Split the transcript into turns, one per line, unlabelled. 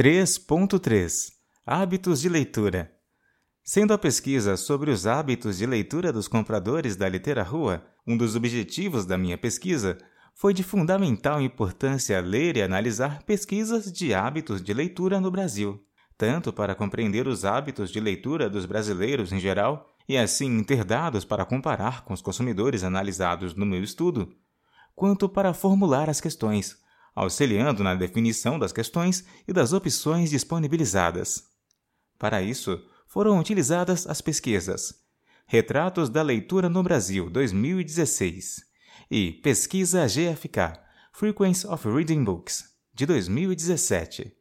3.3 Hábitos de leitura. Sendo a pesquisa sobre os hábitos de leitura dos compradores da Literarua um dos objetivos da minha pesquisa, foi de fundamental importância ler e analisar pesquisas de hábitos de leitura no Brasil, tanto para compreender os hábitos de leitura dos brasileiros em geral e assim ter dados para comparar com os consumidores analisados no meu estudo, quanto para formular as questões, auxiliando na definição das questões e das opções disponibilizadas. Para isso, foram utilizadas as pesquisas Retratos da Leitura no Brasil 2016 e Pesquisa GFK Frequency of Reading Books de 2017.